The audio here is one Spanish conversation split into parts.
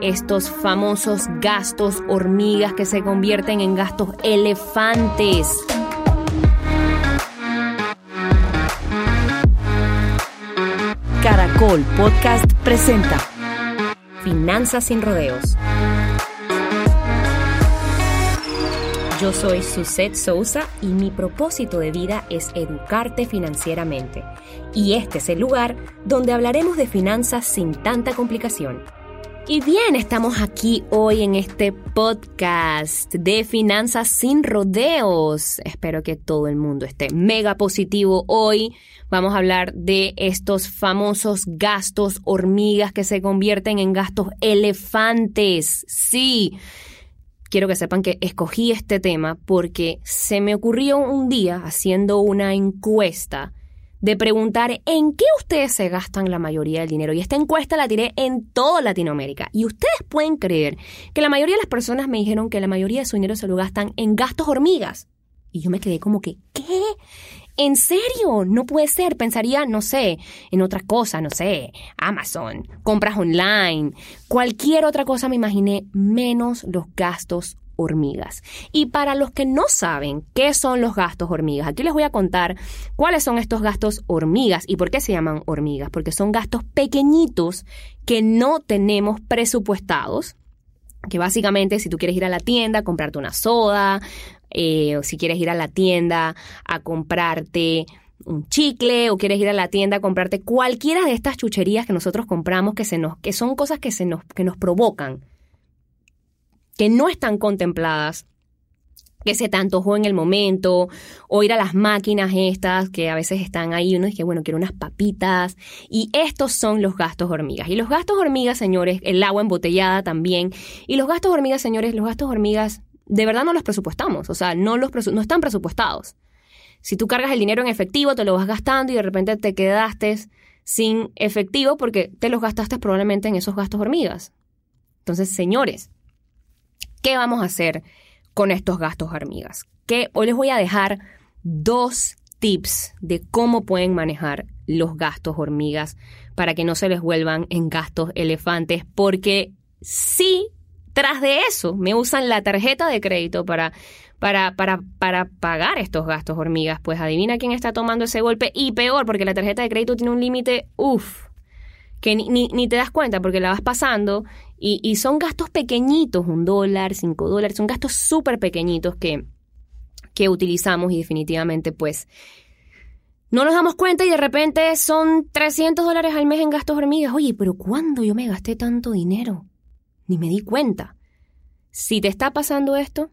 estos famosos gastos hormigas que se convierten en gastos elefantes. Caracol Podcast presenta Finanzas sin rodeos. Yo soy Suset Sousa y mi propósito de vida es educarte financieramente. Y este es el lugar donde hablaremos de finanzas sin tanta complicación. Y bien, estamos aquí hoy en este podcast de finanzas sin rodeos. Espero que todo el mundo esté mega positivo hoy. Vamos a hablar de estos famosos gastos hormigas que se convierten en gastos elefantes. Sí. Quiero que sepan que escogí este tema porque se me ocurrió un día haciendo una encuesta de preguntar en qué ustedes se gastan la mayoría del dinero. Y esta encuesta la tiré en toda Latinoamérica. Y ustedes pueden creer que la mayoría de las personas me dijeron que la mayoría de su dinero se lo gastan en gastos hormigas. Y yo me quedé como que, ¿qué? ¿En serio? No puede ser. Pensaría, no sé, en otra cosa, no sé, Amazon, compras online, cualquier otra cosa me imaginé, menos los gastos hormigas. Y para los que no saben qué son los gastos hormigas, aquí les voy a contar cuáles son estos gastos hormigas y por qué se llaman hormigas, porque son gastos pequeñitos que no tenemos presupuestados, que básicamente si tú quieres ir a la tienda a comprarte una soda, eh, o si quieres ir a la tienda a comprarte un chicle o quieres ir a la tienda a comprarte cualquiera de estas chucherías que nosotros compramos que se nos que son cosas que se nos que nos provocan que no están contempladas que se te antojó en el momento, o ir a las máquinas estas que a veces están ahí, uno dice, bueno, quiero unas papitas, y estos son los gastos hormigas. Y los gastos hormigas, señores, el agua embotellada también, y los gastos hormigas, señores, los gastos hormigas, de verdad no los presupuestamos, o sea, no, los no están presupuestados. Si tú cargas el dinero en efectivo, te lo vas gastando y de repente te quedaste sin efectivo porque te los gastaste probablemente en esos gastos hormigas. Entonces, señores, ¿Qué vamos a hacer con estos gastos hormigas? Que hoy les voy a dejar dos tips de cómo pueden manejar los gastos hormigas para que no se les vuelvan en gastos elefantes, porque si tras de eso me usan la tarjeta de crédito para, para, para, para pagar estos gastos hormigas, pues adivina quién está tomando ese golpe y peor, porque la tarjeta de crédito tiene un límite, uff, que ni, ni, te das cuenta porque la vas pasando y, son gastos pequeñitos, un dólar, cinco dólares, son gastos súper pequeñitos que, que utilizamos y definitivamente pues no nos damos cuenta y de repente son 300 dólares al mes en gastos hormigas. Oye, pero ¿cuándo yo me gasté tanto dinero? Ni me di cuenta. Si te está pasando esto,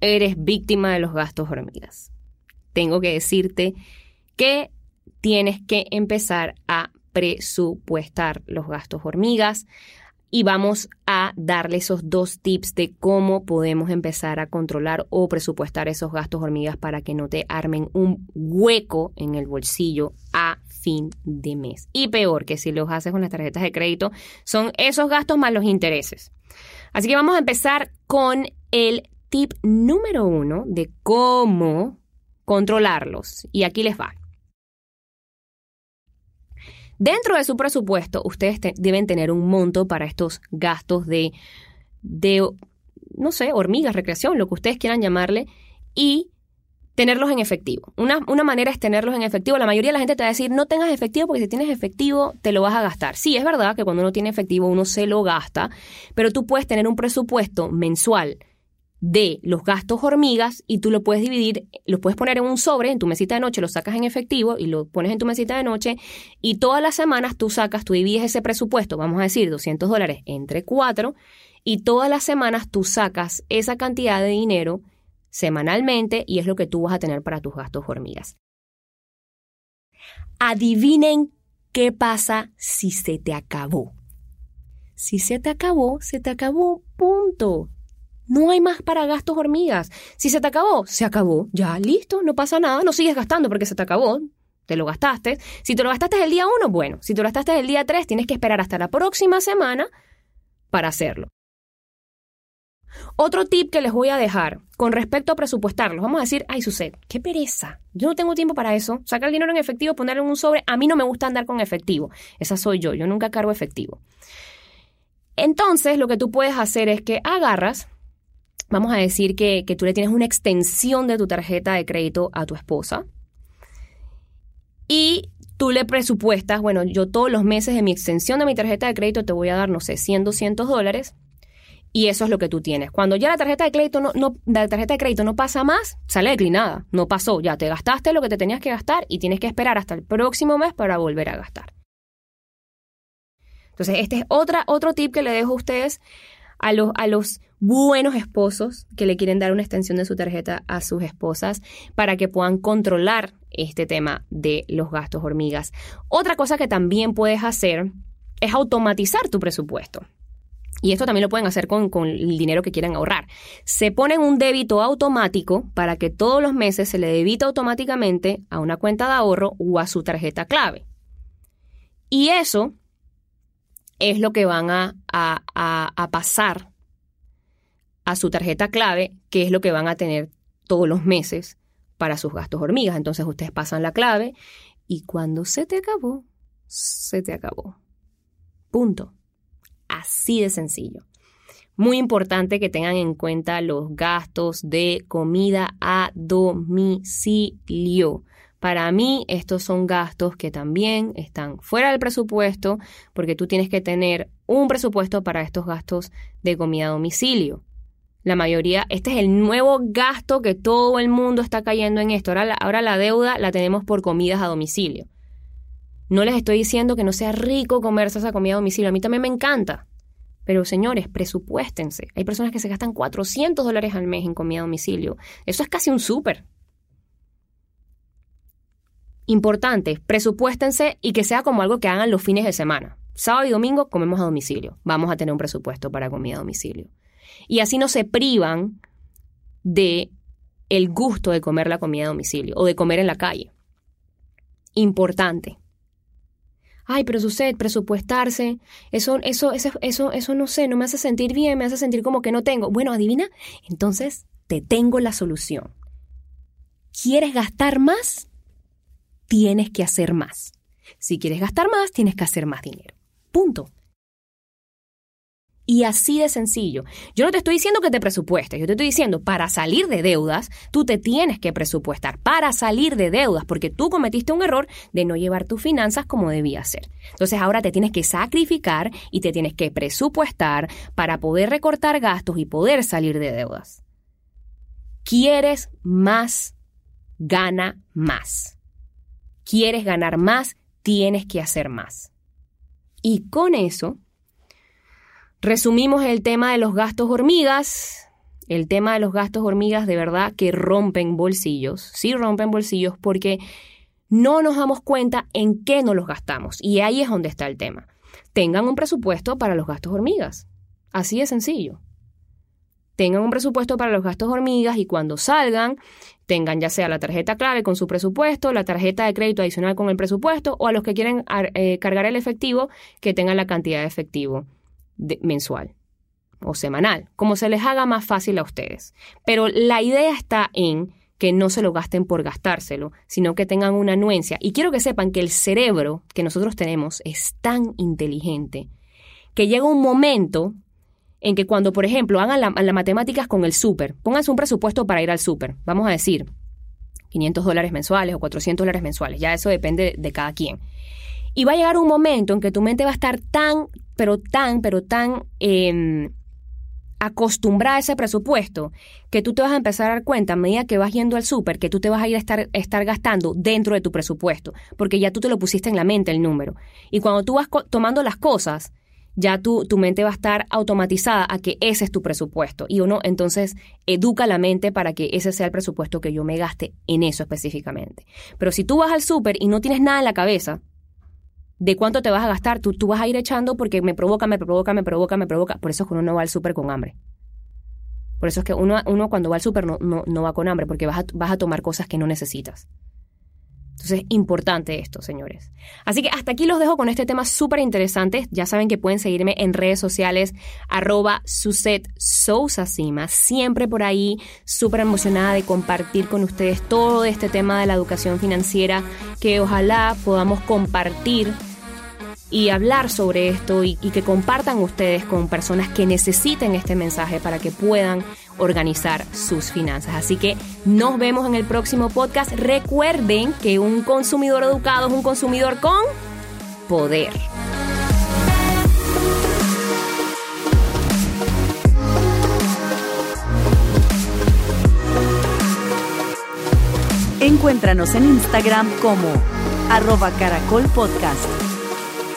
eres víctima de los gastos hormigas. Tengo que decirte que tienes que empezar a presupuestar los gastos hormigas, y vamos a darle esos dos tips de cómo podemos empezar a controlar o presupuestar esos gastos hormigas para que no te armen un hueco en el bolsillo a fin de mes. Y peor que si los haces con las tarjetas de crédito, son esos gastos más los intereses. Así que vamos a empezar con el tip número uno de cómo controlarlos. Y aquí les va. Dentro de su presupuesto, ustedes deben tener un monto para estos gastos de, de, no sé, hormigas, recreación, lo que ustedes quieran llamarle, y tenerlos en efectivo. Una, una, manera es tenerlos en efectivo. La mayoría de la gente te va a decir, no tengas efectivo porque si tienes efectivo te lo vas a gastar. Sí, es verdad que cuando uno tiene efectivo uno se lo gasta, pero tú puedes tener un presupuesto mensual de los gastos hormigas y tú lo puedes dividir, lo puedes poner en un sobre, en tu mesita de noche, lo sacas en efectivo y lo pones en tu mesita de noche y todas las semanas tú sacas, tú divides ese presupuesto, vamos a decir 200 dólares entre cuatro y todas las semanas tú sacas esa cantidad de dinero semanalmente y es lo que tú vas a tener para tus gastos hormigas. Adivinen qué pasa si se te acabó. Si se te acabó, se te acabó, punto. No hay más para gastos hormigas. Si se te acabó, se acabó. Ya, listo, no pasa nada. No sigues gastando porque se te acabó. Te lo gastaste. Si te lo gastaste el día 1, bueno. Si te lo gastaste el día 3, tienes que esperar hasta la próxima semana para hacerlo. Otro tip que les voy a dejar con respecto a presupuestarlos. Vamos a decir, ay, sucede, qué pereza. Yo no tengo tiempo para eso. Sacar dinero en efectivo, ponerlo en un sobre. A mí no me gusta andar con efectivo. Esa soy yo. Yo nunca cargo efectivo. Entonces, lo que tú puedes hacer es que agarras, vamos a decir que, que tú le tienes una extensión de tu tarjeta de crédito a tu esposa y tú le presupuestas, bueno, yo todos los meses de mi extensión de mi tarjeta de crédito te voy a dar, no sé, 100, 200 dólares y eso es lo que tú tienes. Cuando ya la tarjeta de crédito no, no, la tarjeta de crédito no pasa más, sale declinada, no pasó, ya te gastaste lo que te tenías que gastar y tienes que esperar hasta el próximo mes para volver a gastar. Entonces, este es otra, otro tip que le dejo a ustedes a los, a los buenos esposos que le quieren dar una extensión de su tarjeta a sus esposas para que puedan controlar este tema de los gastos hormigas. Otra cosa que también puedes hacer es automatizar tu presupuesto. Y esto también lo pueden hacer con, con, el dinero que quieran ahorrar. Se ponen un débito automático para que todos los meses se le debita automáticamente a una cuenta de ahorro o a su tarjeta clave. Y eso es lo que van a, a, a pasar a su tarjeta clave, que es lo que van a tener todos los meses para sus gastos hormigas. Entonces ustedes pasan la clave y cuando se te acabó, se te acabó. Punto. Así de sencillo. Muy importante que tengan en cuenta los gastos de comida a domicilio. Para mí, estos son gastos que también están fuera del presupuesto porque tú tienes que tener un presupuesto para estos gastos de comida a domicilio. La mayoría, este es el nuevo gasto que todo el mundo está cayendo en esto. Ahora la, deuda la tenemos por comidas a domicilio. No les estoy diciendo que no sea rico comerse esa comida a domicilio. A mí también me encanta. Pero señores, presupuéstense. Hay personas que se gastan 400 dólares al mes en comida a domicilio. Eso es casi un súper. Importante, presupuéstense y que sea como algo que hagan los fines de semana. Sábado y domingo comemos a domicilio. Vamos a tener un presupuesto para comida a domicilio y así no se privan de el gusto de comer la comida a domicilio o de comer en la calle. Importante. Ay, pero sucede, presupuestarse, eso, eso, eso, eso, eso no sé, no me hace sentir bien, me hace sentir como que no tengo. Bueno, adivina, entonces te tengo la solución. ¿Quieres gastar más? Tienes que hacer más. Si quieres gastar más, tienes que hacer más dinero. Punto. Y así de sencillo. Yo no te estoy diciendo que te presupuestes, yo te estoy diciendo, para salir de deudas, tú te tienes que presupuestar, para salir de deudas, porque tú cometiste un error de no llevar tus finanzas como debía ser. Entonces ahora te tienes que sacrificar y te tienes que presupuestar para poder recortar gastos y poder salir de deudas. ¿Quieres más? Gana más. ¿Quieres ganar más? Tienes que hacer más. Y con eso Resumimos el tema de los gastos hormigas. El tema de los gastos hormigas de verdad que rompen bolsillos. Sí rompen bolsillos porque no nos damos cuenta en qué nos los gastamos. Y ahí es donde está el tema. Tengan un presupuesto para los gastos hormigas. Así de sencillo. Tengan un presupuesto para los gastos hormigas y cuando salgan, tengan ya sea la tarjeta clave con su presupuesto, la tarjeta de crédito adicional con el presupuesto o a los que quieren eh, cargar el efectivo, que tengan la cantidad de efectivo mensual o semanal, como se les haga más fácil a ustedes. Pero la idea está en que no se lo gasten por gastárselo, sino que tengan una anuencia. Y quiero que sepan que el cerebro que nosotros tenemos es tan inteligente que llega un momento en que cuando, por ejemplo, hagan las matemáticas con el súper, pónganse un presupuesto para ir al súper, vamos a decir 500 dólares mensuales o 400 dólares mensuales, ya eso depende de cada quien. Y va a llegar un momento en que tu mente va a estar tan, pero tan, pero tan em, acostumbrada a ese presupuesto que tú te vas a empezar a dar cuenta a medida que vas yendo al súper que tú te vas a ir a estar, estar gastando dentro de tu presupuesto, porque ya tú te lo pusiste en la mente el número. Y cuando tú vas tomando las cosas, ya tu, tu mente va a estar automatizada a que ese es tu presupuesto. Y uno entonces educa la mente para que ese sea el presupuesto que yo me gaste en eso específicamente. Pero si tú vas al súper y no tienes nada en la cabeza, de cuánto te vas a gastar, tú, tú vas a ir echando porque me provoca, me provoca, me provoca, me provoca. Por eso es que uno no va al súper con hambre. Por eso es que uno, uno cuando va al súper no, no, va con hambre, porque vas a, vas a tomar cosas que no necesitas. Entonces, importante esto, señores. Así que hasta aquí los dejo con este tema súper interesante. Ya saben que pueden seguirme en redes sociales, arroba Siempre por ahí, súper emocionada de compartir con ustedes todo este tema de la educación financiera, que ojalá podamos compartir y hablar sobre esto y, que compartan ustedes con personas que necesiten este mensaje para que puedan organizar sus finanzas. Así que nos vemos en el próximo podcast. Recuerden que un consumidor educado es un consumidor con poder. Encuéntranos en Instagram como arroba caracol podcast.